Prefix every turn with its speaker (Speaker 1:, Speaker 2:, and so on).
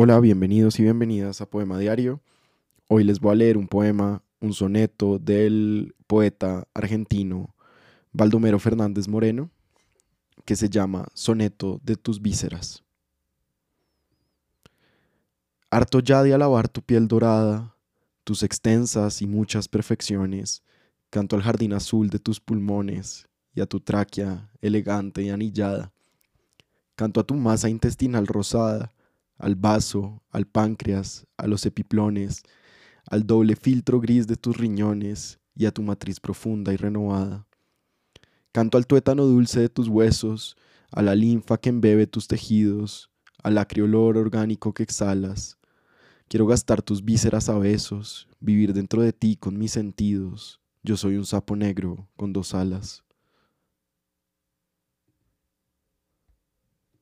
Speaker 1: Hola, bienvenidos y bienvenidas a Poema Diario. Hoy les voy a leer un poema, un soneto del poeta argentino Baldomero Fernández Moreno, que se llama Soneto de tus vísceras. Harto ya de alabar tu piel dorada, tus extensas y muchas perfecciones, canto al jardín azul de tus pulmones y a tu tráquea elegante y anillada. Canto a tu masa intestinal rosada, al vaso, al páncreas, a los epiplones, al doble filtro gris de tus riñones y a tu matriz profunda y renovada. Canto al tuétano dulce de tus huesos, a la linfa que embebe tus tejidos, al acriolor orgánico que exhalas. Quiero gastar tus vísceras a besos, vivir dentro de ti con mis sentidos. Yo soy un sapo negro con dos alas.